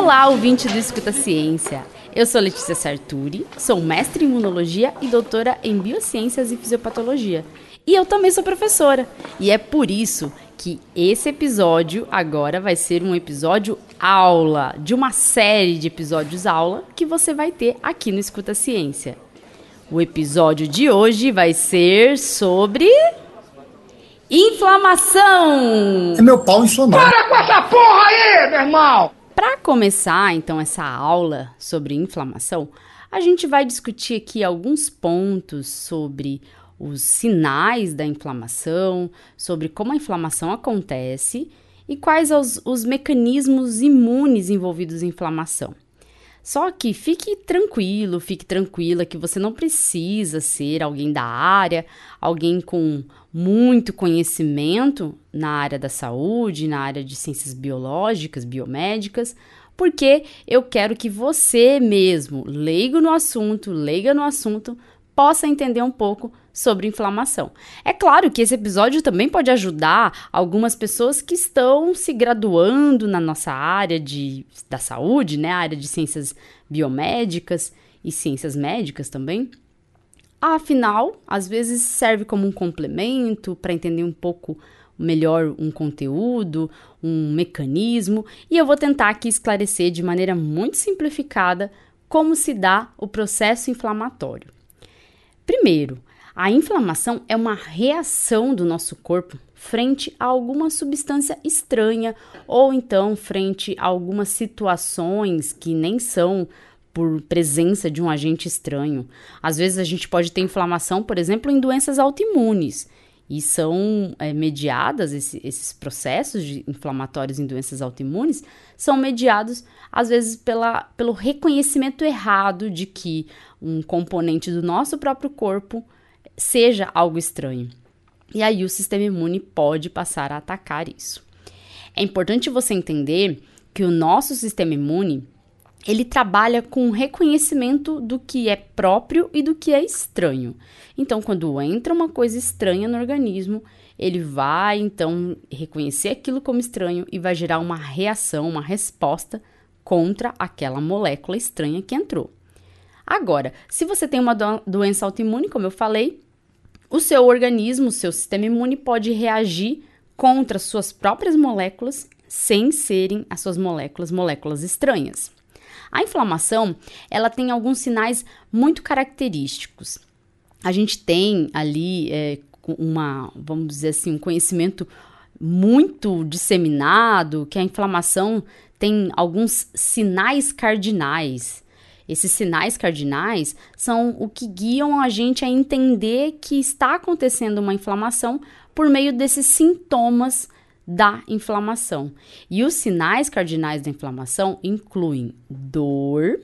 Olá, ouvinte do Escuta Ciência. Eu sou Letícia Sarturi, sou mestre em imunologia e doutora em biociências e fisiopatologia. E eu também sou professora. E é por isso que esse episódio agora vai ser um episódio aula, de uma série de episódios aula que você vai ter aqui no Escuta Ciência. O episódio de hoje vai ser sobre inflamação. É meu pau inflamado. Para com essa porra aí, meu irmão! Para começar, então, essa aula sobre inflamação, a gente vai discutir aqui alguns pontos sobre os sinais da inflamação, sobre como a inflamação acontece e quais os, os mecanismos imunes envolvidos em inflamação. Só que fique tranquilo, fique tranquila que você não precisa ser alguém da área, alguém com muito conhecimento na área da saúde, na área de ciências biológicas, biomédicas, porque eu quero que você mesmo, leigo no assunto, leiga no assunto, possa entender um pouco sobre inflamação. É claro que esse episódio também pode ajudar algumas pessoas que estão se graduando na nossa área de, da saúde, né, área de ciências biomédicas e ciências médicas também. Afinal, às vezes serve como um complemento para entender um pouco melhor um conteúdo, um mecanismo, e eu vou tentar aqui esclarecer de maneira muito simplificada como se dá o processo inflamatório. Primeiro, a inflamação é uma reação do nosso corpo frente a alguma substância estranha ou então frente a algumas situações que nem são por presença de um agente estranho. Às vezes a gente pode ter inflamação, por exemplo, em doenças autoimunes. E são é, mediadas, esse, esses processos de inflamatórios em doenças autoimunes, são mediados, às vezes, pela, pelo reconhecimento errado de que um componente do nosso próprio corpo seja algo estranho. E aí o sistema imune pode passar a atacar isso. É importante você entender que o nosso sistema imune ele trabalha com reconhecimento do que é próprio e do que é estranho. Então, quando entra uma coisa estranha no organismo, ele vai então reconhecer aquilo como estranho e vai gerar uma reação, uma resposta contra aquela molécula estranha que entrou. Agora, se você tem uma do doença autoimune, como eu falei, o seu organismo, o seu sistema imune pode reagir contra suas próprias moléculas sem serem as suas moléculas moléculas estranhas. A inflamação, ela tem alguns sinais muito característicos. A gente tem ali é, uma, vamos dizer assim, um conhecimento muito disseminado que a inflamação tem alguns sinais cardinais. Esses sinais cardinais são o que guiam a gente a entender que está acontecendo uma inflamação por meio desses sintomas da inflamação. E os sinais cardinais da inflamação incluem dor,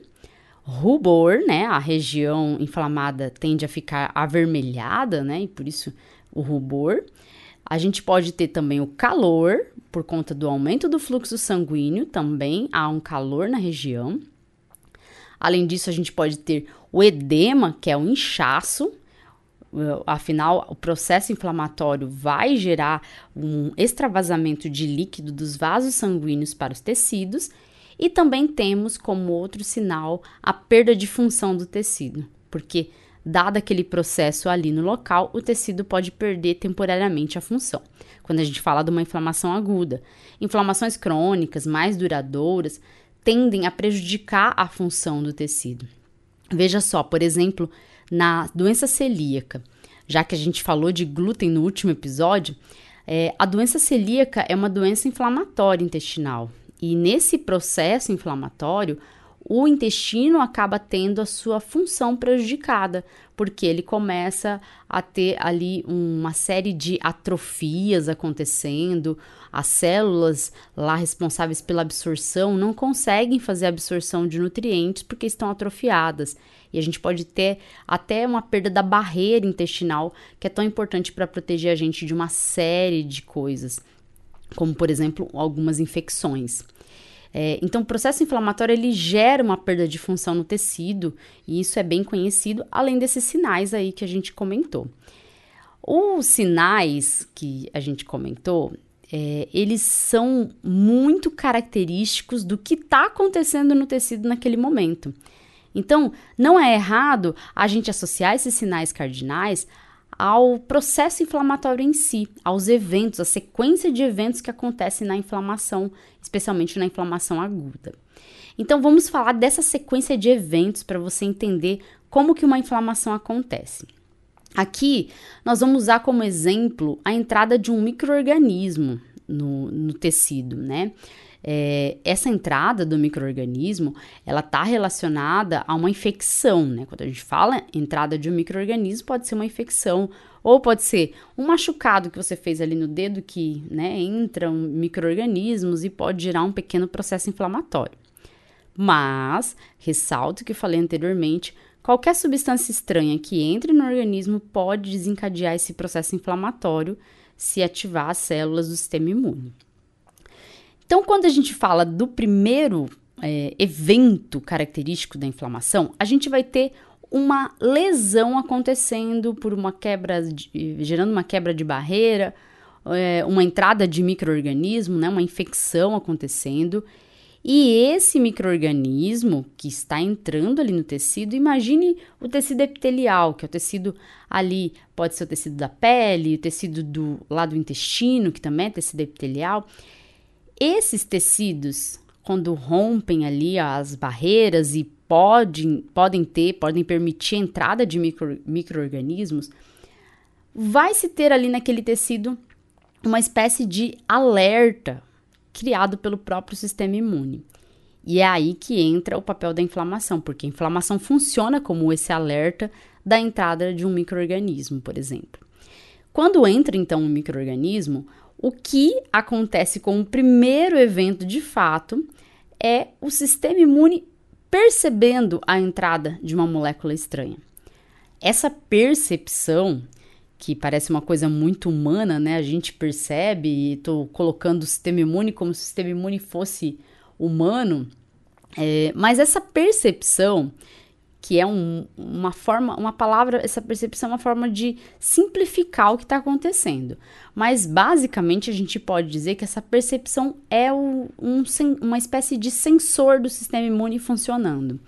rubor, né? A região inflamada tende a ficar avermelhada, né? E por isso o rubor. A gente pode ter também o calor, por conta do aumento do fluxo sanguíneo, também há um calor na região. Além disso, a gente pode ter o edema, que é o inchaço. Afinal, o processo inflamatório vai gerar um extravasamento de líquido dos vasos sanguíneos para os tecidos. E também temos como outro sinal a perda de função do tecido, porque dado aquele processo ali no local, o tecido pode perder temporariamente a função. Quando a gente fala de uma inflamação aguda, inflamações crônicas mais duradouras tendem a prejudicar a função do tecido. Veja só, por exemplo, na doença celíaca, já que a gente falou de glúten no último episódio, é, a doença celíaca é uma doença inflamatória intestinal. E nesse processo inflamatório, o intestino acaba tendo a sua função prejudicada, porque ele começa a ter ali uma série de atrofias acontecendo, as células lá responsáveis pela absorção não conseguem fazer absorção de nutrientes porque estão atrofiadas. E a gente pode ter até uma perda da barreira intestinal, que é tão importante para proteger a gente de uma série de coisas, como por exemplo algumas infecções. É, então, o processo inflamatório ele gera uma perda de função no tecido e isso é bem conhecido, além desses sinais aí que a gente comentou. Os sinais que a gente comentou, é, eles são muito característicos do que está acontecendo no tecido naquele momento. Então, não é errado a gente associar esses sinais cardinais ao processo inflamatório em si, aos eventos, a sequência de eventos que acontecem na inflamação, especialmente na inflamação aguda. Então vamos falar dessa sequência de eventos para você entender como que uma inflamação acontece. Aqui nós vamos usar como exemplo a entrada de um microorganismo no, no tecido, né? É, essa entrada do microorganismo ela está relacionada a uma infecção, né? Quando a gente fala entrada de um microorganismo, pode ser uma infecção ou pode ser um machucado que você fez ali no dedo que, né, entram microorganismos e pode gerar um pequeno processo inflamatório. Mas ressalto que falei anteriormente, qualquer substância estranha que entre no organismo pode desencadear esse processo inflamatório se ativar as células do sistema imune. Então, quando a gente fala do primeiro é, evento característico da inflamação, a gente vai ter uma lesão acontecendo por uma quebra, de, gerando uma quebra de barreira, é, uma entrada de microorganismo, né, uma infecção acontecendo. E esse microorganismo que está entrando ali no tecido, imagine o tecido epitelial, que é o tecido ali, pode ser o tecido da pele, o tecido do lado do intestino, que também é tecido epitelial. Esses tecidos, quando rompem ali as barreiras e podem, podem ter, podem permitir a entrada de micro, micro-organismos, vai se ter ali naquele tecido uma espécie de alerta criado pelo próprio sistema imune. E é aí que entra o papel da inflamação, porque a inflamação funciona como esse alerta da entrada de um microorganismo, por exemplo. Quando entra então um microorganismo, o que acontece com o primeiro evento de fato é o sistema imune percebendo a entrada de uma molécula estranha. Essa percepção, que parece uma coisa muito humana, né? A gente percebe, e estou colocando o sistema imune como se o sistema imune fosse humano, é, mas essa percepção que é um, uma forma, uma palavra, essa percepção é uma forma de simplificar o que está acontecendo. Mas basicamente a gente pode dizer que essa percepção é o, um, uma espécie de sensor do sistema imune funcionando.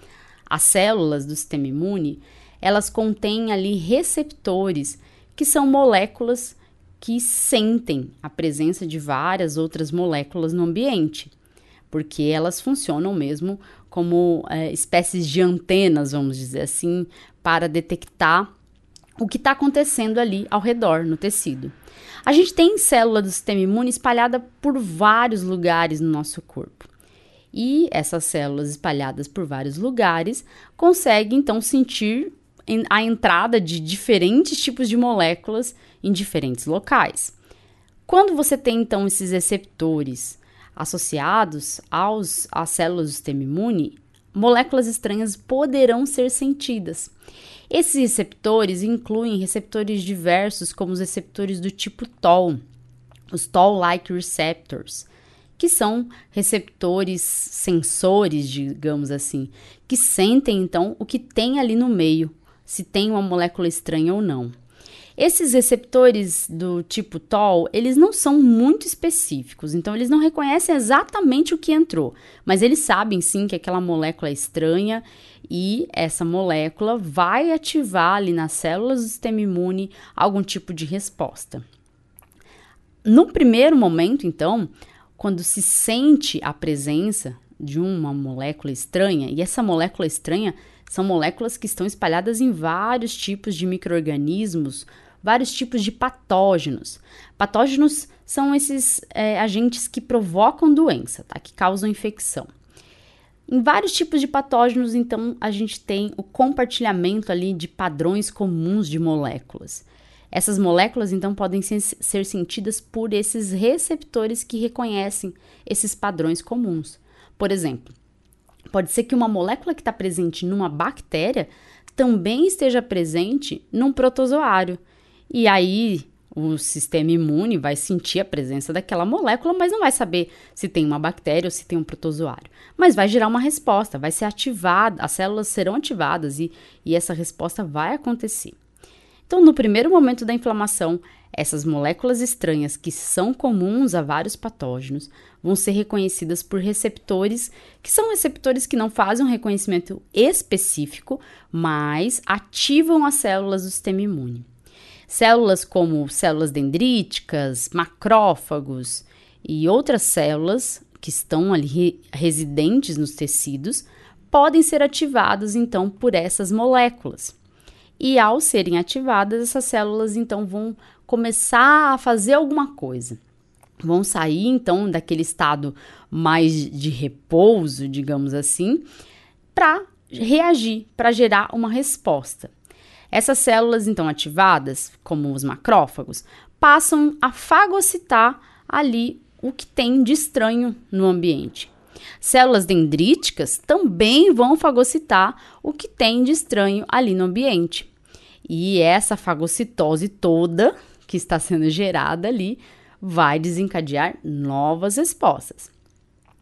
As células do sistema imune elas contêm ali receptores que são moléculas que sentem a presença de várias outras moléculas no ambiente, porque elas funcionam mesmo como é, espécies de antenas, vamos dizer assim, para detectar o que está acontecendo ali ao redor no tecido. A gente tem célula do sistema imune espalhada por vários lugares no nosso corpo. E essas células espalhadas por vários lugares conseguem então sentir a entrada de diferentes tipos de moléculas em diferentes locais. Quando você tem então esses receptores associados aos, às células do sistema imune, moléculas estranhas poderão ser sentidas. Esses receptores incluem receptores diversos, como os receptores do tipo Toll, os Toll-like receptors, que são receptores sensores, digamos assim, que sentem então o que tem ali no meio, se tem uma molécula estranha ou não. Esses receptores do tipo TOL, eles não são muito específicos, então eles não reconhecem exatamente o que entrou, mas eles sabem sim que aquela molécula é estranha e essa molécula vai ativar ali nas células do sistema imune algum tipo de resposta. No primeiro momento, então, quando se sente a presença de uma molécula estranha, e essa molécula estranha são moléculas que estão espalhadas em vários tipos de micro-organismos vários tipos de patógenos. Patógenos são esses é, agentes que provocam doença, tá? que causam infecção. Em vários tipos de patógenos, então, a gente tem o compartilhamento ali de padrões comuns de moléculas. Essas moléculas, então, podem ser, ser sentidas por esses receptores que reconhecem esses padrões comuns. Por exemplo, pode ser que uma molécula que está presente numa bactéria também esteja presente num protozoário. E aí o sistema imune vai sentir a presença daquela molécula, mas não vai saber se tem uma bactéria ou se tem um protozoário. Mas vai gerar uma resposta, vai ser ativada, as células serão ativadas e, e essa resposta vai acontecer. Então, no primeiro momento da inflamação, Essas moléculas estranhas, que são comuns a vários patógenos, vão ser reconhecidas por receptores, que são receptores que não fazem um reconhecimento específico, mas ativam as células do sistema imune. Células como células dendríticas, macrófagos e outras células que estão ali residentes nos tecidos podem ser ativadas então por essas moléculas. E ao serem ativadas, essas células então vão começar a fazer alguma coisa. Vão sair então daquele estado mais de repouso, digamos assim, para reagir, para gerar uma resposta. Essas células então ativadas, como os macrófagos, passam a fagocitar ali o que tem de estranho no ambiente. Células dendríticas também vão fagocitar o que tem de estranho ali no ambiente. E essa fagocitose toda que está sendo gerada ali vai desencadear novas respostas.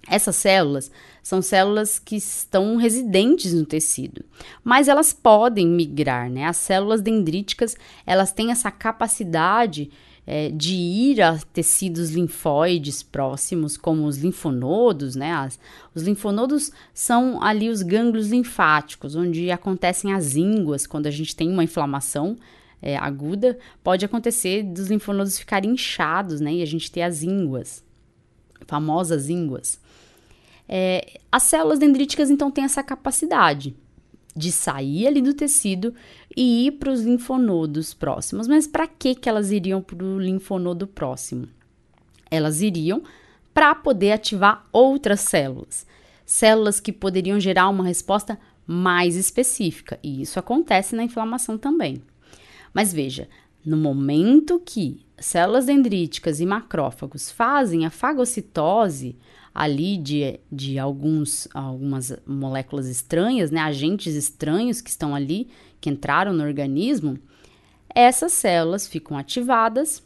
Essas células são células que estão residentes no tecido, mas elas podem migrar, né? As células dendríticas, elas têm essa capacidade é, de ir a tecidos linfóides próximos, como os linfonodos, né? As, os linfonodos são ali os gânglios linfáticos, onde acontecem as ínguas, quando a gente tem uma inflamação é, aguda, pode acontecer dos linfonodos ficarem inchados, né? E a gente ter as ínguas, famosas ínguas. É, as células dendríticas, então, têm essa capacidade de sair ali do tecido e ir para os linfonodos próximos. Mas para que, que elas iriam para o linfonodo próximo? Elas iriam para poder ativar outras células, células que poderiam gerar uma resposta mais específica, e isso acontece na inflamação também. Mas veja, no momento que células dendríticas e macrófagos fazem a fagocitose ali de, de alguns, algumas moléculas estranhas, né, agentes estranhos que estão ali, que entraram no organismo, essas células ficam ativadas,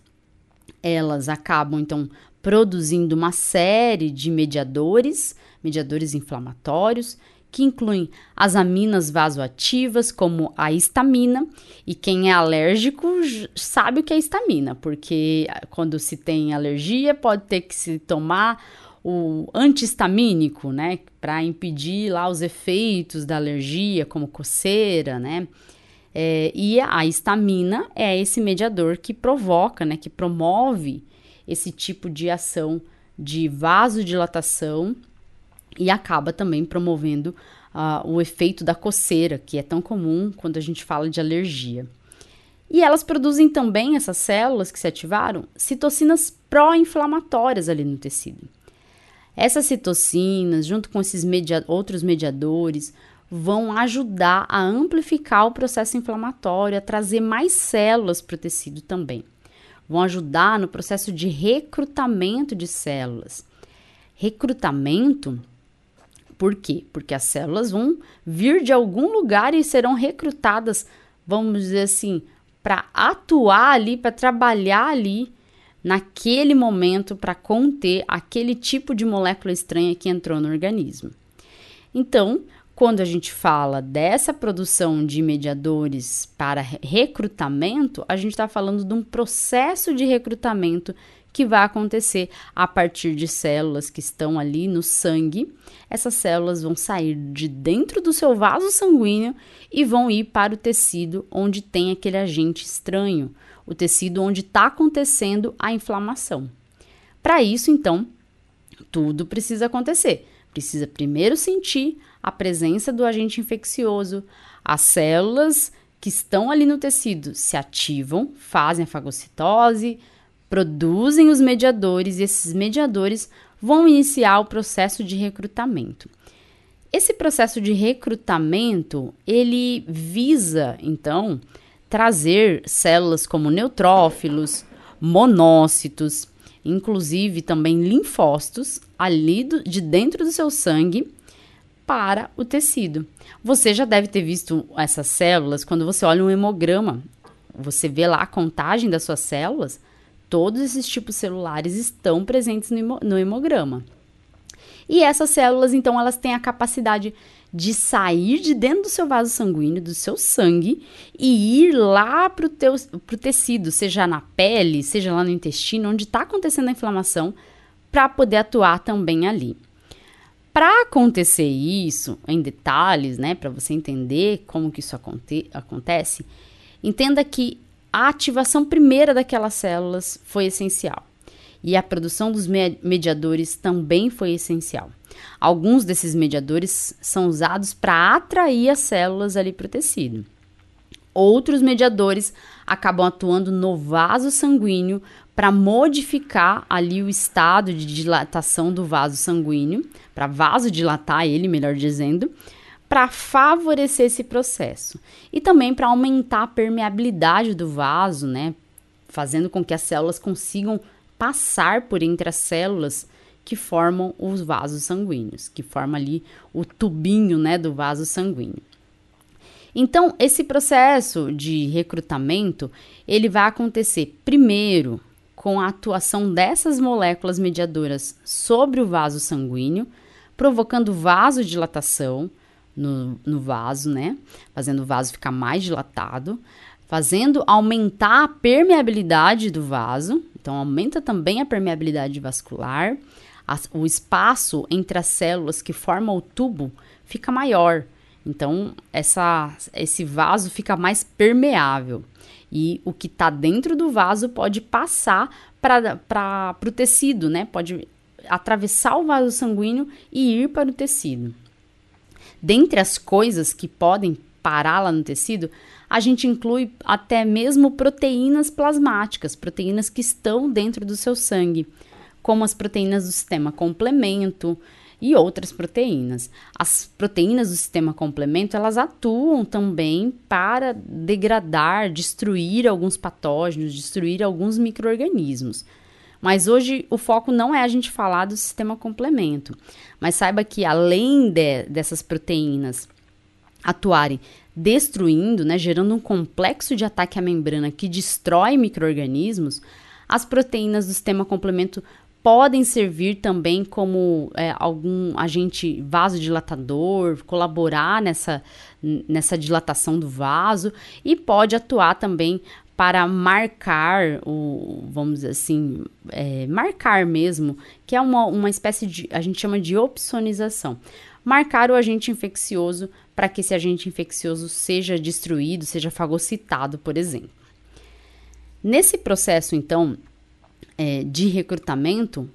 elas acabam então produzindo uma série de mediadores, mediadores inflamatórios, que incluem as aminas vasoativas, como a histamina, e quem é alérgico sabe o que é histamina, porque quando se tem alergia pode ter que se tomar o antihistamínico, né, para impedir lá os efeitos da alergia, como coceira, né, é, e a histamina é esse mediador que provoca, né, que promove esse tipo de ação de vasodilatação e acaba também promovendo uh, o efeito da coceira, que é tão comum quando a gente fala de alergia. E elas produzem também, essas células que se ativaram, citocinas pró-inflamatórias ali no tecido. Essas citocinas, junto com esses media outros mediadores, vão ajudar a amplificar o processo inflamatório, a trazer mais células para o tecido também. Vão ajudar no processo de recrutamento de células. Recrutamento por quê? Porque as células vão vir de algum lugar e serão recrutadas, vamos dizer assim, para atuar ali, para trabalhar ali naquele momento para conter aquele tipo de molécula estranha que entrou no organismo. Então, quando a gente fala dessa produção de mediadores para recrutamento, a gente está falando de um processo de recrutamento que vai acontecer a partir de células que estão ali no sangue. Essas células vão sair de dentro do seu vaso sanguíneo e vão ir para o tecido onde tem aquele agente estranho, o tecido onde está acontecendo a inflamação. Para isso, então, tudo precisa acontecer. Precisa primeiro sentir a presença do agente infeccioso, as células que estão ali no tecido se ativam, fazem a fagocitose, produzem os mediadores e esses mediadores vão iniciar o processo de recrutamento. Esse processo de recrutamento, ele visa, então, trazer células como neutrófilos, monócitos, inclusive também linfócitos, ali do, de dentro do seu sangue para o tecido. Você já deve ter visto essas células quando você olha um hemograma. Você vê lá a contagem das suas células Todos esses tipos celulares estão presentes no, hemograma. E essas células, então, elas têm a capacidade de sair de dentro do seu vaso sanguíneo, do seu sangue, e ir lá para o tecido, seja na pele, seja lá no intestino, onde está acontecendo a inflamação, para poder atuar também ali. Para acontecer isso em detalhes, né, para você entender como que isso aconte acontece, entenda que a ativação primeira daquelas células foi essencial e a produção dos mediadores também foi essencial. Alguns desses mediadores são usados para atrair as células ali para o tecido. Outros mediadores acabam atuando no vaso sanguíneo para modificar ali o estado de dilatação do vaso sanguíneo, para vasodilatar ele, melhor dizendo, para favorecer esse processo e também para aumentar a permeabilidade do vaso, né, fazendo com que as células consigam passar por entre as células que formam os vasos sanguíneos, que forma ali o tubinho, né, do vaso sanguíneo. Então, esse processo de recrutamento, ele vai acontecer primeiro com a atuação dessas moléculas mediadoras sobre o vaso sanguíneo, provocando vasodilatação no, no vaso, né? Fazendo o vaso ficar mais dilatado, fazendo aumentar a permeabilidade do vaso, então aumenta também a permeabilidade vascular, o espaço entre as células que formam o tubo fica maior. Então, essa, esse vaso fica mais permeável. E o que está dentro do vaso pode passar para o tecido, né? Pode atravessar o vaso sanguíneo e ir para o tecido. Dentre as coisas que podem parar lá no tecido, a gente inclui até mesmo proteínas plasmáticas, proteínas que estão dentro do seu sangue como as proteínas do sistema complemento e outras proteínas. As proteínas do sistema complemento, elas atuam também para degradar, destruir alguns patógenos, destruir alguns micro-organismos. Mas hoje o foco não é a gente falar do sistema complemento, mas saiba que além de, dessas proteínas atuarem destruindo, né, gerando um complexo de ataque à membrana que destrói micro-organismos, as proteínas do sistema complemento podem servir também como é, algum agente vasodilatador, colaborar nessa, nessa dilatação do vaso e pode atuar também para marcar o, vamos dizer assim, é, marcar mesmo, que é uma, uma espécie de, a gente chama de opsonização. Marcar o agente infeccioso para que esse agente infeccioso seja destruído, seja fagocitado, por exemplo. Nesse processo, então, é, de recrutamento,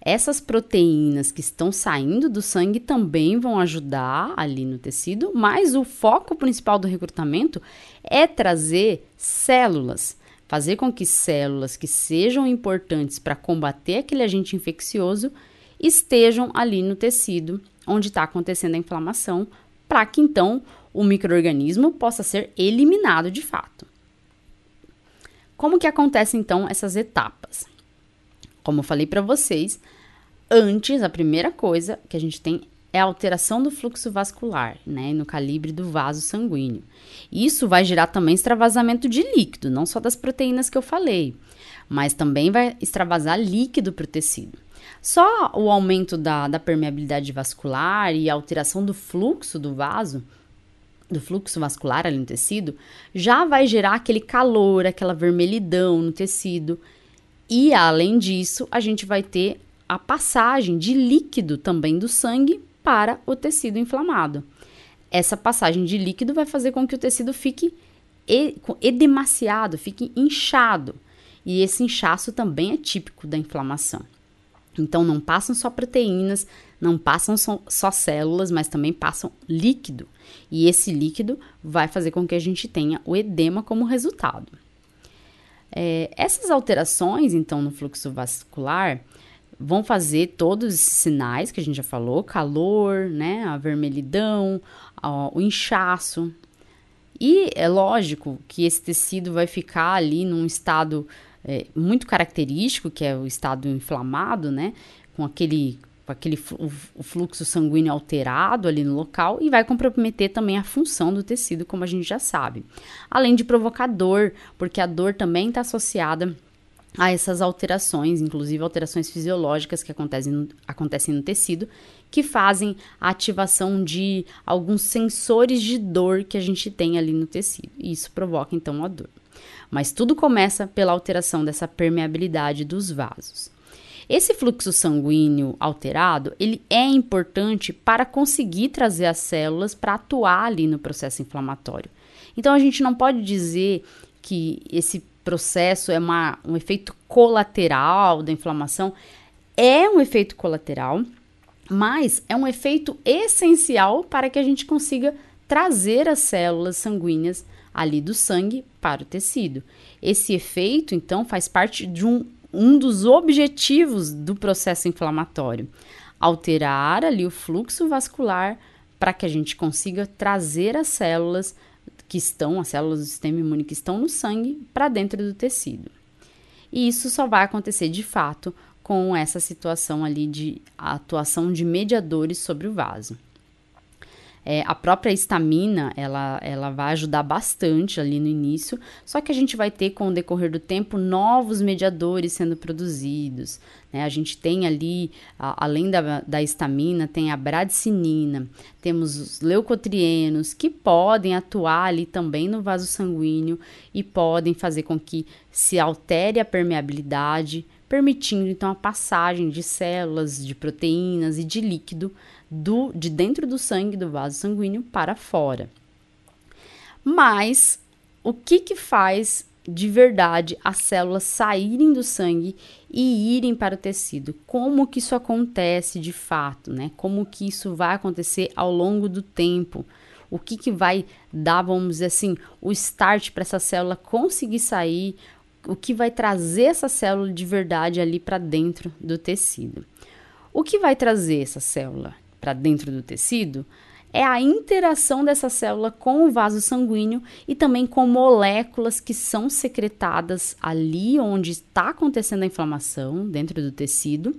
essas proteínas que estão saindo do sangue também vão ajudar ali no tecido, mas o foco principal do recrutamento é trazer células, fazer com que células que sejam importantes para combater aquele agente infeccioso estejam ali no tecido onde está acontecendo a inflamação, para que então o microorganismo possa ser eliminado de fato. Como que acontecem então essas etapas? Como eu falei para vocês, antes, a primeira coisa que a gente tem é a alteração do fluxo vascular, né, no calibre do vaso sanguíneo. Isso vai gerar também extravasamento de líquido, não só das proteínas que eu falei, mas também vai extravasar líquido para o tecido. Só o aumento da, da permeabilidade vascular e a alteração do fluxo do vaso, do fluxo vascular ali no tecido, já vai gerar aquele calor, aquela vermelhidão no tecido e além disso, a gente vai ter a passagem de líquido também do sangue para o tecido inflamado. Essa passagem de líquido vai fazer com que o tecido fique edemaciado, fique inchado. E esse inchaço também é típico da inflamação. Então, não passam só proteínas, não passam só, só, células, mas também passam líquido. E esse líquido vai fazer com que a gente tenha o edema como resultado. É, essas alterações, então, no fluxo vascular vão fazer todos esses sinais que a gente já falou: calor, né, a vermelhidão, ó, o inchaço. E é lógico que esse tecido vai ficar ali num estado é, muito característico, que é o estado inflamado, né, com aquele aquele o fluxo sanguíneo alterado ali no local e vai comprometer também a função do tecido, como a gente já sabe. Além de provocar dor, porque a dor também está associada a essas alterações, inclusive alterações fisiológicas que acontecem no, acontecem no tecido, que fazem a ativação de alguns sensores de dor que a gente tem ali no tecido. E isso provoca então a dor. Mas tudo começa pela alteração dessa permeabilidade dos vasos. Esse fluxo sanguíneo alterado, ele é importante para conseguir trazer as células para atuar ali no processo inflamatório. Então a gente não pode dizer que esse processo é uma, um efeito colateral da inflamação. É um efeito colateral, mas é um efeito essencial para que a gente consiga trazer as células sanguíneas ali do sangue para o tecido. Esse efeito, então, faz parte de um, um dos objetivos do processo inflamatório: alterar ali o fluxo vascular para que a gente consiga trazer as células que estão, as células do sistema imune que estão no sangue, para dentro do tecido. E isso só vai acontecer de fato com essa situação ali de atuação de mediadores sobre o vaso. É, a própria estamina, ela, ela vai ajudar bastante ali no início, só que a gente vai ter, com o decorrer do tempo, novos mediadores sendo produzidos. Né? A gente tem ali, a, além da, da estamina, tem a bradicinina, temos os leucotrienos, que podem atuar ali também no vaso sanguíneo e podem fazer com que se altere a permeabilidade, permitindo então a passagem de células, de proteínas e de líquido do, de dentro do sangue, do vaso sanguíneo, para fora. Mas o que, que faz de verdade as células saírem do sangue e irem para o tecido? Como que isso acontece de fato, né? Como que isso vai acontecer ao longo do tempo? O que, que vai dar, vamos dizer assim, o start para essa célula conseguir sair? O que vai trazer essa célula de verdade ali para dentro do tecido? O que vai trazer essa célula para dentro do tecido é a interação dessa célula com o vaso sanguíneo e também com moléculas que são secretadas ali onde está acontecendo a inflamação dentro do tecido,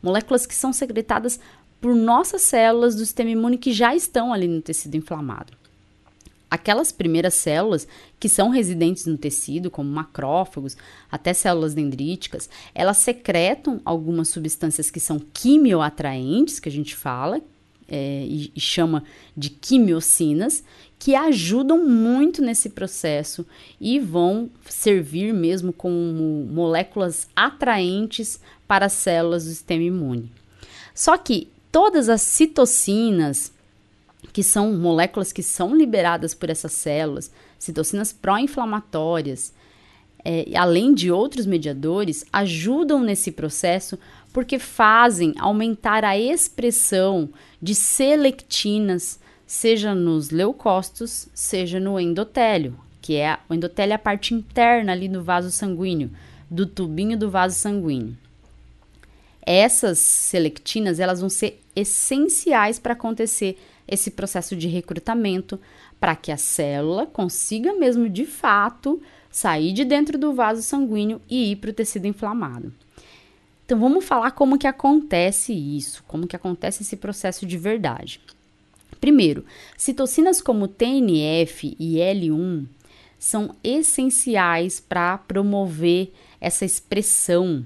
moléculas que são secretadas por nossas células do sistema imune que já estão ali no tecido inflamado. Aquelas primeiras células que são residentes no tecido, como macrófagos, até células dendríticas, elas secretam algumas substâncias que são quimioatraentes, que a gente fala, é, e, e chama de quimiocinas, que ajudam muito nesse processo e vão servir mesmo como moléculas atraentes para as células do sistema imune. Só que todas as citocinas, que são moléculas que são liberadas por essas células, citocinas pró-inflamatórias, é, além de outros mediadores, ajudam nesse processo porque fazem aumentar a expressão de selectinas, seja nos leucócitos, seja no endotélio, que é o endotélio é a parte interna ali do vaso sanguíneo, do tubinho do vaso sanguíneo. Essas selectinas, elas vão ser essenciais para acontecer esse processo de recrutamento para que a célula consiga mesmo de fato sair de dentro do vaso sanguíneo e ir para o tecido inflamado. Então vamos falar como que acontece isso, como que acontece esse processo de verdade. Primeiro, citocinas como TNF e L1 são essenciais para promover essa expressão.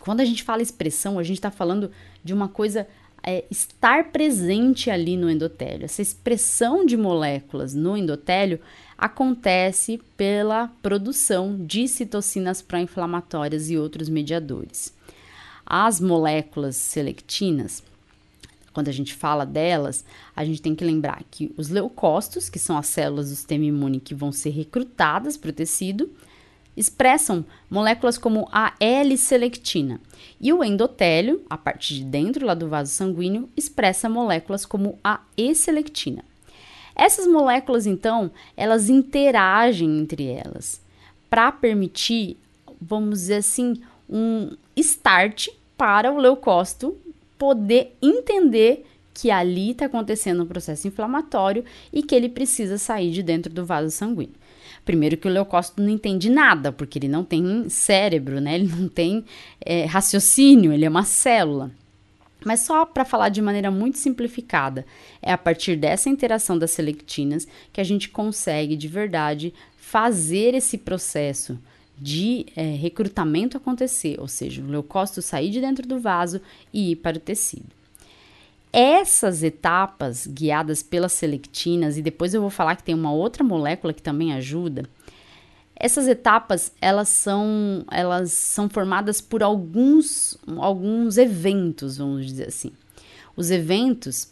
Quando a gente fala expressão, a gente está falando de uma coisa é, estar presente ali no endotélio. Essa expressão de moléculas no endotélio acontece pela produção de citocinas pró-inflamatórias e outros mediadores. As moléculas selectinas, quando a gente fala delas, a gente tem que lembrar que os leucócitos, que são as células do sistema imune que vão ser recrutadas para o tecido, expressam moléculas como a L-selectina. E o endotélio, a parte de dentro lá do vaso sanguíneo, expressa moléculas como a E-selectina. Essas moléculas, então, elas interagem entre elas para permitir, vamos dizer assim, um start para o leucócito poder entender que ali está acontecendo um processo inflamatório e que ele precisa sair de dentro do vaso sanguíneo. Primeiro que o leucócito não entende nada, porque ele não tem cérebro, né? Ele não tem é, raciocínio, ele é uma célula. Mas só para falar de maneira muito simplificada, é a partir dessa interação das selectinas que a gente consegue de verdade fazer esse processo de é, recrutamento acontecer, ou seja, o leucócito sair de dentro do vaso e ir para o tecido. Essas etapas guiadas pelas selectinas, e depois eu vou falar que tem uma outra molécula que também ajuda, essas etapas elas são, elas são formadas por alguns, alguns eventos, vamos dizer assim. Os eventos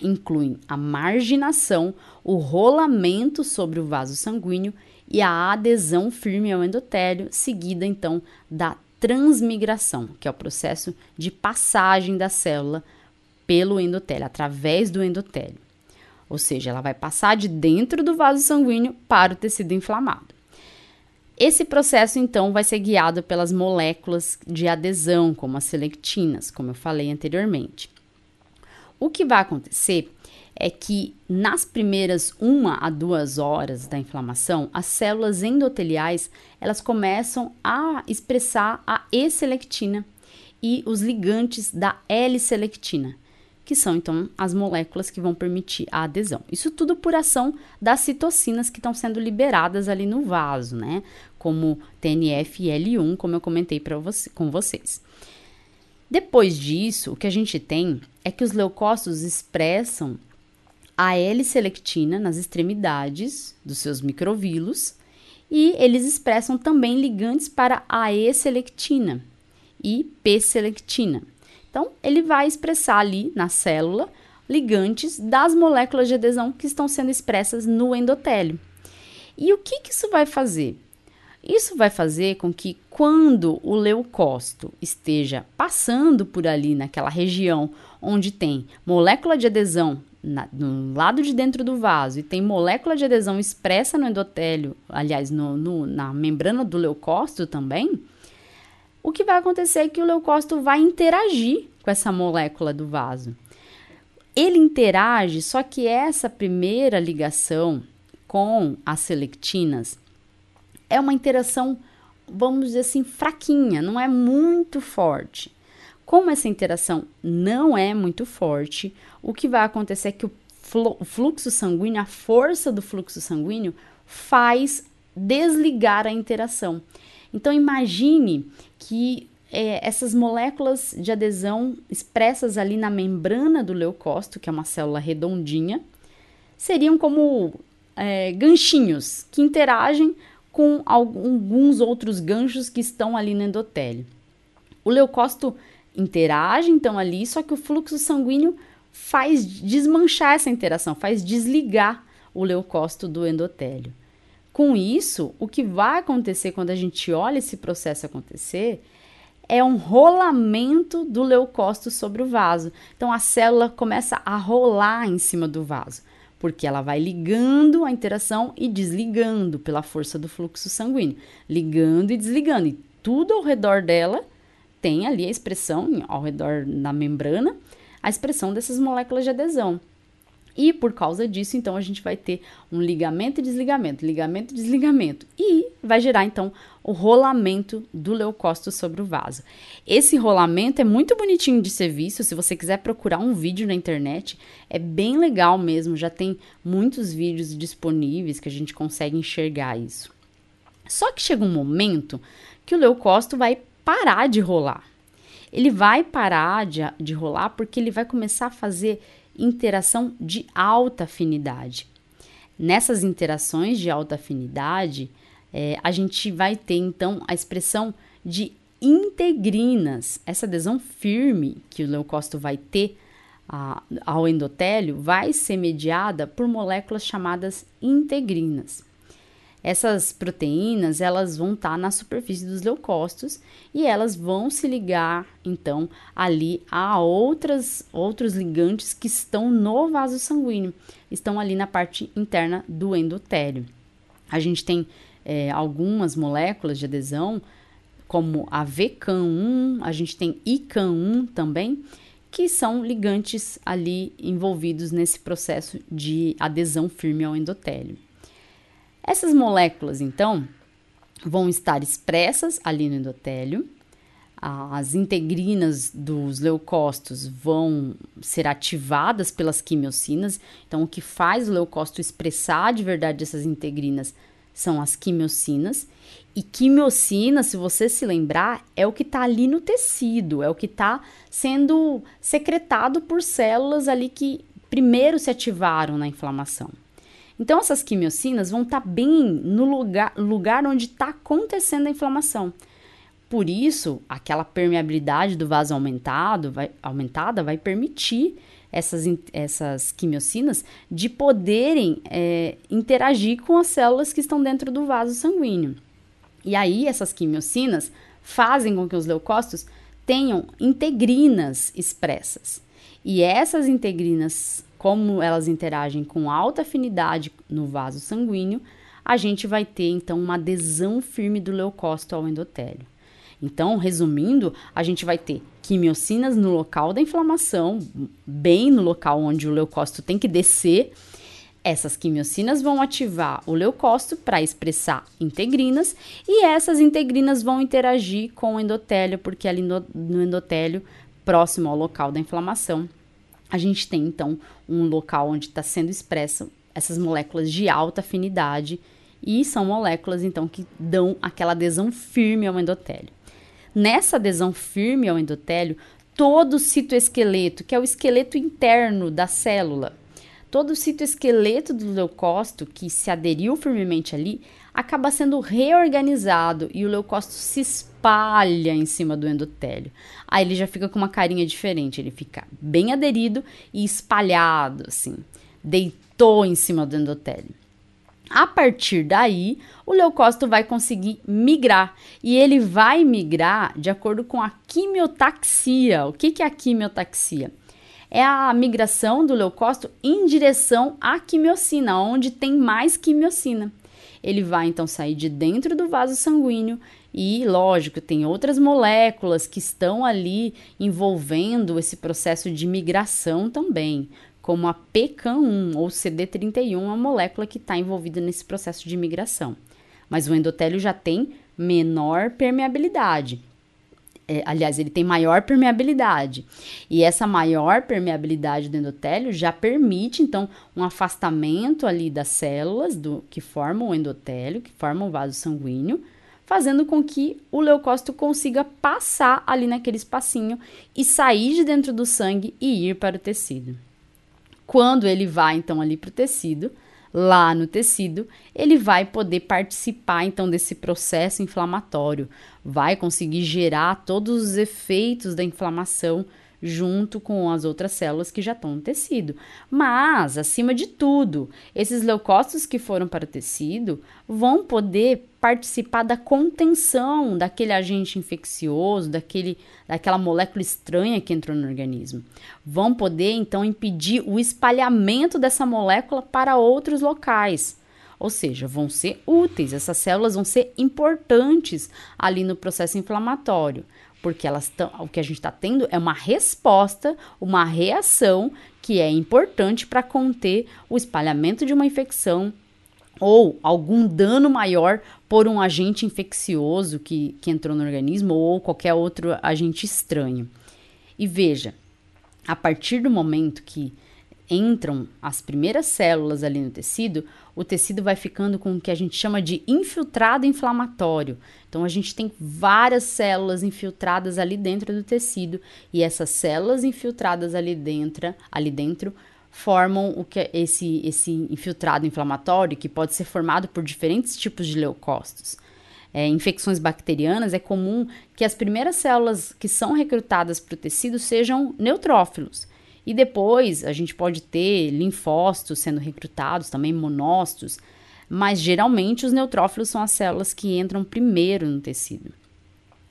incluem a marginação, o rolamento sobre o vaso sanguíneo e a adesão firme ao endotélio, seguida então da transmigração, que é o processo de passagem da célula pelo endotélio, através do endotélio. Ou seja, ela vai passar de dentro do vaso sanguíneo para o tecido inflamado. Esse processo, então, vai ser guiado pelas moléculas de adesão, como as selectinas, como eu falei anteriormente. O que vai acontecer é que nas primeiras uma a duas horas da inflamação, as células endoteliais elas começam a expressar a E-selectina e os ligantes da L-selectina, que são então as moléculas que vão permitir a adesão. Isso tudo por ação das citocinas que estão sendo liberadas ali no vaso, né? Como TNF e L1, como eu comentei para você, com vocês. Depois disso, o que a gente tem é que os leucócitos expressam a L-selectina nas extremidades dos seus microvílos e eles expressam também ligantes para a E-selectina e P-selectina. Então, ele vai expressar ali na célula ligantes das moléculas de adesão que estão sendo expressas no endotélio. E o que, que isso vai fazer? Isso vai fazer com que quando o leucócito esteja passando por ali naquela região onde tem molécula de adesão na, no lado de dentro do vaso e tem molécula de adesão expressa no endotélio, aliás, no, no, na membrana do leucócito também, o que vai acontecer é que o leucócito vai interagir com essa molécula do vaso. Ele interage, só que essa primeira ligação com as selectinas é uma interação, vamos dizer assim, fraquinha, não é muito forte. Como essa interação não é muito forte, o que vai acontecer é que o fluxo sanguíneo, a força do fluxo sanguíneo, faz desligar a interação. Então, imagine que é, essas moléculas de adesão expressas ali na membrana do leucócito, que é uma célula redondinha, seriam como é, ganchinhos que interagem com alguns outros ganchos que estão ali no endotélio. O leucócito interage então ali, só que o fluxo sanguíneo faz desmanchar essa interação, faz desligar o leucócito do endotélio. Com isso, o que vai acontecer quando a gente olha esse processo acontecer é um rolamento do leucócito sobre o vaso. Então a célula começa a rolar em cima do vaso, porque ela vai ligando a interação e desligando pela força do fluxo sanguíneo, ligando e desligando, e tudo ao redor dela tem ali a expressão, ao redor da membrana, a expressão dessas moléculas de adesão. E por causa disso, então, a gente vai ter um ligamento e desligamento, ligamento e desligamento. E vai gerar, então, o rolamento do leucócito sobre o vaso. Esse rolamento é muito bonitinho de ser visto. Se você quiser procurar um vídeo na internet, é bem legal mesmo. Já tem muitos vídeos disponíveis que a gente consegue enxergar isso. Só que chega um momento que o leucócito vai parar de rolar. Ele vai parar de, de rolar porque ele vai começar a fazer interação de alta afinidade. Nessas interações de alta afinidade, é, a gente vai ter então a expressão de integrinas. Essa adesão firme que o leucócito vai ter a, ao endotélio vai ser mediada por moléculas chamadas integrinas. Essas proteínas, elas vão estar tá na superfície dos leucócitos e elas vão se ligar, então, ali a outras, outros ligantes que estão no vaso sanguíneo, estão ali na parte interna do endotélio. A gente tem é, algumas moléculas de adesão, como a VCAM1, a gente tem ICAM1 também, que são ligantes ali envolvidos nesse processo de adesão firme ao endotélio. Essas moléculas, então, vão estar expressas ali no endotélio. As integrinas dos leucócitos vão ser ativadas pelas quimiocinas. Então, o que faz o leucócito expressar de verdade essas integrinas são as quimiocinas. E quimiocina, se você se lembrar, é o que está ali no tecido, é o que está sendo secretado por células ali que primeiro se ativaram na inflamação. Então, essas quimiocinas vão estar tá bem no lugar, lugar onde está acontecendo a inflamação. Por isso, aquela permeabilidade do vaso aumentado, vai, aumentada vai permitir essas, essas quimiocinas de poderem é, interagir com as células que estão dentro do vaso sanguíneo. E aí, essas quimiocinas fazem com que os leucócitos tenham integrinas expressas. E essas integrinas como elas interagem com alta afinidade no vaso sanguíneo, a gente vai ter então uma adesão firme do leucócito ao endotélio. Então, resumindo, a gente vai ter quimiocinas no local da inflamação, bem no local onde o leucócito tem que descer. Essas quimiocinas vão ativar o leucócito para expressar integrinas e essas integrinas vão interagir com o endotélio, porque ali no, no endotélio, próximo ao local da inflamação, a gente tem então um local onde está sendo expressa essas moléculas de alta afinidade e são moléculas então que dão aquela adesão firme ao endotélio. Nessa adesão firme ao endotélio, todo o citoesqueleto, que é o esqueleto interno da célula, todo o citoesqueleto do leucócito que se aderiu firmemente ali, acaba sendo reorganizado e o leucócito se espalha em cima do endotélio. Aí ele já fica com uma carinha diferente, ele fica bem aderido e espalhado assim, deitou em cima do endotélio. A partir daí, o leucócito vai conseguir migrar e ele vai migrar de acordo com a quimiotaxia. O que, que é a quimiotaxia? É a migração do leucócito em direção à quimiocina, onde tem mais quimiocina ele vai então sair de dentro do vaso sanguíneo e, lógico, tem outras moléculas que estão ali envolvendo esse processo de migração também, como a PCAM1 ou CD31, a molécula que está envolvida nesse processo de migração. Mas o endotélio já tem menor permeabilidade. É, aliás, ele tem maior permeabilidade. E essa maior permeabilidade do endotélio já permite, então, um afastamento ali das células do que formam o endotélio, que formam o vaso sanguíneo, fazendo com que o leucócito consiga passar ali naquele espacinho e sair de dentro do sangue e ir para o tecido. Quando ele vai, então, ali para o tecido, lá no tecido, ele vai poder participar então desse processo inflamatório, vai conseguir gerar todos os efeitos da inflamação junto com as outras células que já estão no tecido. Mas, acima de tudo, esses leucócitos que foram para o tecido vão poder participar da contenção daquele agente infeccioso, daquele, daquela molécula estranha que entrou no organismo. Vão poder, então, impedir o espalhamento dessa molécula para outros locais. Ou seja, vão ser úteis, essas células vão ser importantes ali no processo inflamatório porque elas tão, o que a gente está tendo é uma resposta, uma reação que é importante para conter o espalhamento de uma infecção ou algum dano maior por um agente infeccioso que, que entrou no organismo ou qualquer outro agente estranho. E veja, a partir do momento que entram as primeiras células ali no tecido, o tecido vai ficando com o que a gente chama de infiltrado inflamatório. Então a gente tem várias células infiltradas ali dentro do tecido e essas células infiltradas ali dentro, ali dentro formam o que é esse esse infiltrado inflamatório que pode ser formado por diferentes tipos de leucócitos. É, infecções bacterianas é comum que as primeiras células que são recrutadas para o tecido sejam neutrófilos. E depois a gente pode ter linfócitos sendo recrutados, também monócitos, mas geralmente os neutrófilos são as células que entram primeiro no tecido.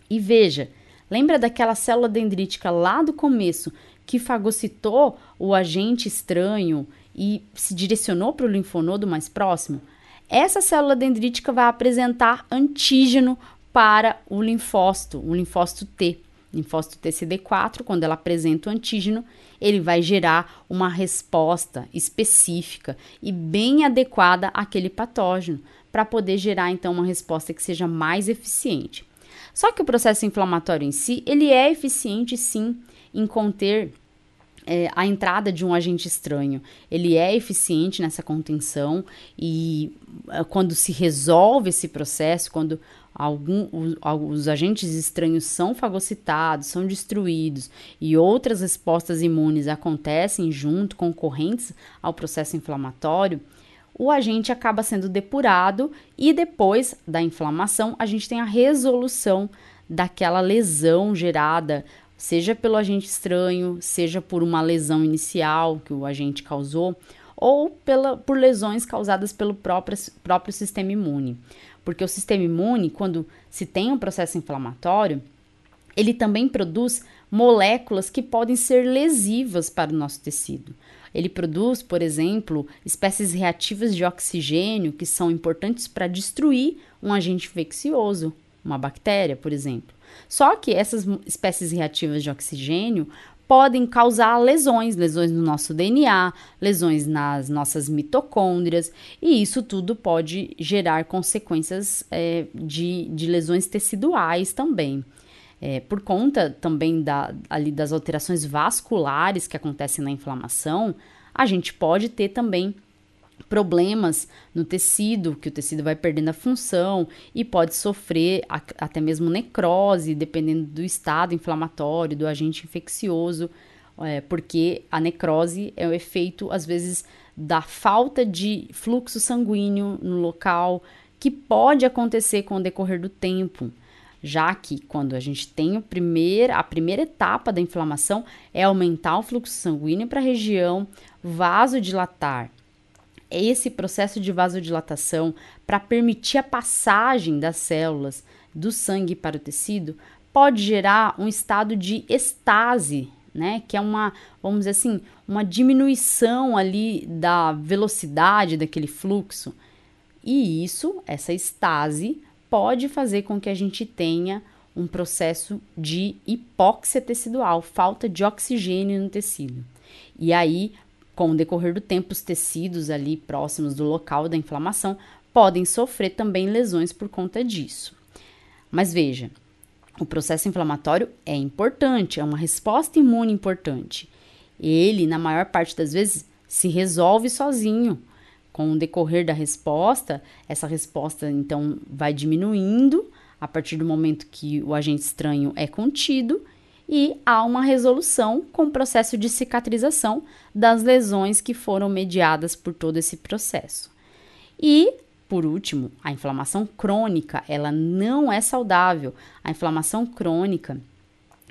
E veja, lembra daquela célula dendrítica lá do começo que fagocitou o agente estranho e se direcionou para o linfonodo mais próximo? Essa célula dendrítica vai apresentar antígeno para o linfócito, o linfócito T linfócito TCD4, quando ela apresenta o antígeno, ele vai gerar uma resposta específica e bem adequada àquele patógeno, para poder gerar então uma resposta que seja mais eficiente. Só que o processo inflamatório em si, ele é eficiente sim em conter é, a entrada de um agente estranho. Ele é eficiente nessa contenção e é, quando se resolve esse processo, quando algum, os, os, agentes estranhos são fagocitados, são destruídos e outras respostas imunes acontecem junto, concorrentes ao processo inflamatório, o agente acaba sendo depurado e depois da inflamação a gente tem a resolução daquela lesão gerada, seja pelo agente estranho, seja por uma lesão inicial que o agente causou, ou pela, por lesões causadas pelo próprio, próprio sistema imune. Porque o sistema imune, quando se tem um processo inflamatório, ele também produz moléculas que podem ser lesivas para o nosso tecido. Ele produz, por exemplo, espécies reativas de oxigênio que são importantes para destruir um agente infeccioso, uma bactéria, por exemplo. Só que essas espécies reativas de oxigênio podem causar lesões, lesões no nosso DNA, lesões nas nossas mitocôndrias, e isso tudo pode gerar consequências é, de, de lesões teciduais também. É, por conta também da, ali das alterações vasculares que acontecem na inflamação, a gente pode ter também problemas no tecido, que o tecido vai perdendo a função e pode sofrer a, até mesmo necrose, dependendo do estado inflamatório, do agente infeccioso, é, porque a necrose é o efeito, às vezes, da falta de fluxo sanguíneo no local, que pode acontecer com o decorrer do tempo. Já que quando a gente tem o primeir, a primeira etapa da inflamação é aumentar o fluxo sanguíneo para a região, vasodilatar esse processo de vasodilatação para permitir a passagem das células do sangue para o tecido pode gerar um estado de estase, né? Que é uma, vamos dizer assim, uma diminuição ali da velocidade daquele fluxo. E isso, essa estase, pode fazer com que a gente tenha um processo de hipóxia tecidual, falta de oxigênio no tecido. E aí com o decorrer do tempo, os tecidos ali próximos do local da inflamação podem sofrer também lesões por conta disso. Mas veja, o processo inflamatório é importante, é uma resposta imune importante. Ele, na maior parte das vezes, se resolve sozinho. Com o decorrer da resposta, essa resposta então vai diminuindo a partir do momento que o agente estranho é contido e há uma resolução com o processo de cicatrização das lesões que foram mediadas por todo esse processo. E, por último, a inflamação crônica, ela não é saudável. A inflamação crônica,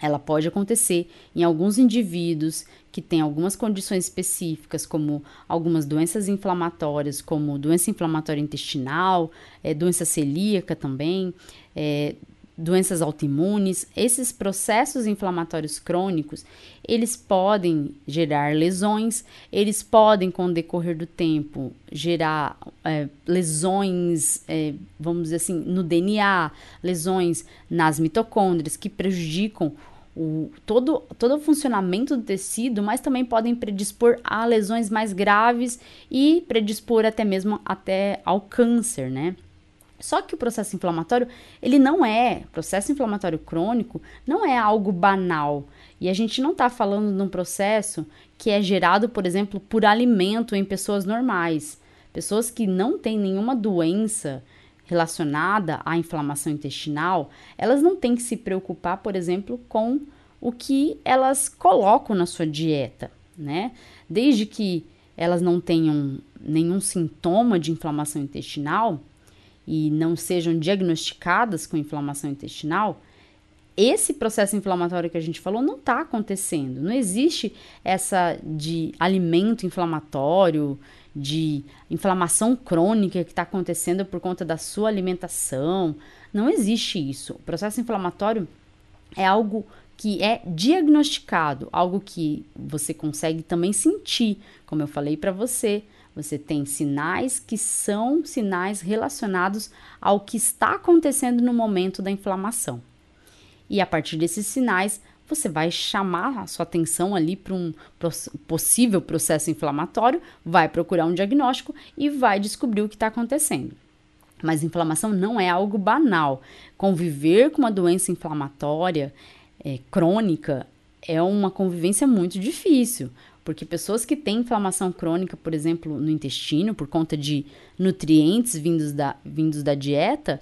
ela pode acontecer em alguns indivíduos que têm algumas condições específicas, como algumas doenças inflamatórias, como doença inflamatória intestinal, é, doença celíaca também, é, doenças autoimunes, esses processos inflamatórios crônicos, eles podem gerar lesões, eles podem, com o decorrer do tempo, gerar é, lesões, é, vamos dizer assim, no DNA, lesões nas mitocôndrias que prejudicam o, todo, todo o funcionamento do tecido, mas também podem predispor a lesões mais graves e predispor até mesmo até ao câncer, né? Só que o processo inflamatório, ele não é, processo inflamatório crônico, não é algo banal. E a gente não está falando de um processo que é gerado, por exemplo, por alimento em pessoas normais. Pessoas que não têm nenhuma doença relacionada à inflamação intestinal, elas não têm que se preocupar, por exemplo, com o que elas colocam na sua dieta, né? Desde que elas não tenham nenhum sintoma de inflamação intestinal, e não sejam diagnosticadas com inflamação intestinal, esse processo inflamatório que a gente falou não está acontecendo. Não existe essa de alimento inflamatório, de inflamação crônica que está acontecendo por conta da sua alimentação. Não existe isso. O processo inflamatório é algo que é diagnosticado, algo que você consegue também sentir, como eu falei para você você tem sinais que são sinais relacionados ao que está acontecendo no momento da inflamação. E a partir desses sinais, você vai chamar a sua atenção ali para um possível processo inflamatório, vai procurar um diagnóstico e vai descobrir o que está acontecendo. Mas inflamação não é algo banal. Conviver com uma doença inflamatória é, crônica é uma convivência muito difícil. Porque pessoas que têm inflamação crônica, por exemplo, no intestino, por conta de nutrientes vindos da, vindos da dieta,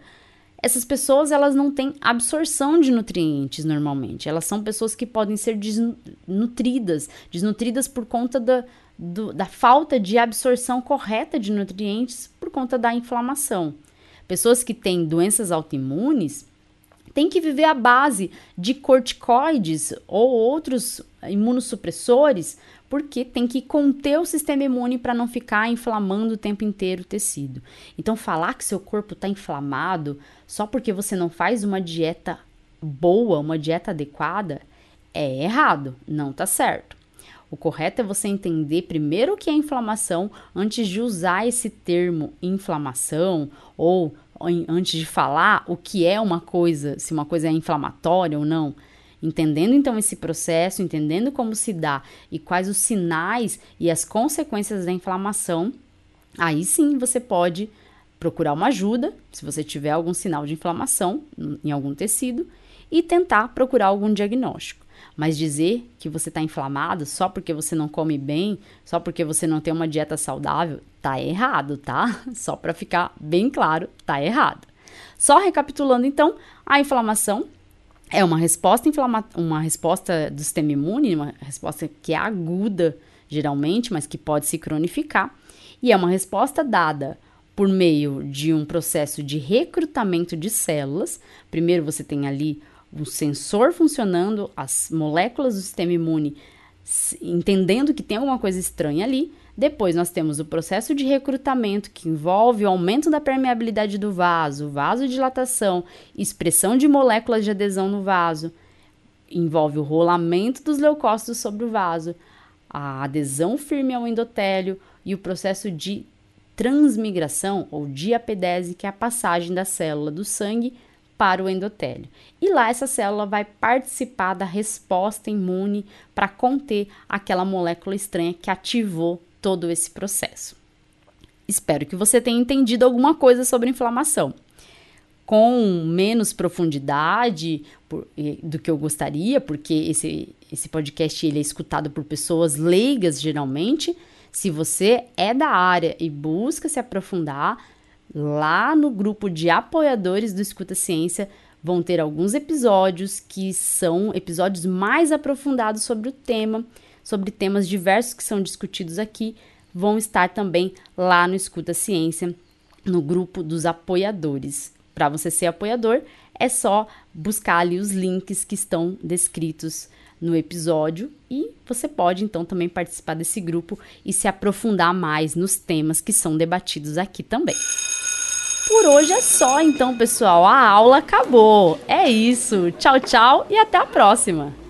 essas pessoas elas não têm absorção de nutrientes normalmente. Elas são pessoas que podem ser desnutridas, desnutridas por conta da, do, da falta de absorção correta de nutrientes por conta da inflamação. Pessoas que têm doenças autoimunes têm que viver à base de corticoides ou outros imunossupressores porque tem que conter o sistema imune para não ficar inflamando o tempo inteiro o tecido. Então, falar que seu corpo está inflamado só porque você não faz uma dieta boa, uma dieta adequada, é errado, não tá certo. O correto é você entender primeiro o que é inflamação antes de usar esse termo inflamação ou antes de falar o que é uma coisa, se uma coisa é inflamatória ou não. Entendendo então esse processo, entendendo como se dá e quais os sinais e as consequências da inflamação, aí sim você pode procurar uma ajuda, se você tiver algum sinal de inflamação em algum tecido, e tentar procurar algum diagnóstico. Mas dizer que você está inflamado só porque você não come bem, só porque você não tem uma dieta saudável, tá errado, tá? Só para ficar bem claro, tá errado. Só recapitulando então, a inflamação é uma resposta uma resposta do sistema imune, uma resposta que é aguda geralmente, mas que pode se cronificar, e é uma resposta dada por meio de um processo de recrutamento de células. Primeiro você tem ali o sensor funcionando, as moléculas do sistema imune entendendo que tem alguma coisa estranha ali, depois nós temos o processo de recrutamento que envolve o aumento da permeabilidade do vaso, vasodilatação, expressão de moléculas de adesão no vaso, envolve o rolamento dos leucócitos sobre o vaso, a adesão firme ao endotélio e o processo de transmigração ou diapedese, que é a passagem da célula do sangue para o endotélio. E lá essa célula vai participar da resposta imune para conter aquela molécula estranha que ativou todo esse processo. Espero que você tenha entendido alguma coisa sobre inflamação. Com menos profundidade por, do que eu gostaria, porque esse, esse podcast ele é escutado por pessoas leigas geralmente. Se você é da área e busca se aprofundar, lá no grupo de apoiadores do Escuta Ciência vão ter alguns episódios que são episódios mais aprofundados sobre o tema sobre temas diversos que são discutidos aqui vão estar também lá no Escuta Ciência, no grupo dos apoiadores. Para você ser apoiador, é só buscar ali os links que estão descritos no episódio e você pode então também participar desse grupo e se aprofundar mais nos temas que são debatidos aqui também. Por hoje é só então, pessoal. A aula acabou. É isso. Tchau, tchau e até a próxima.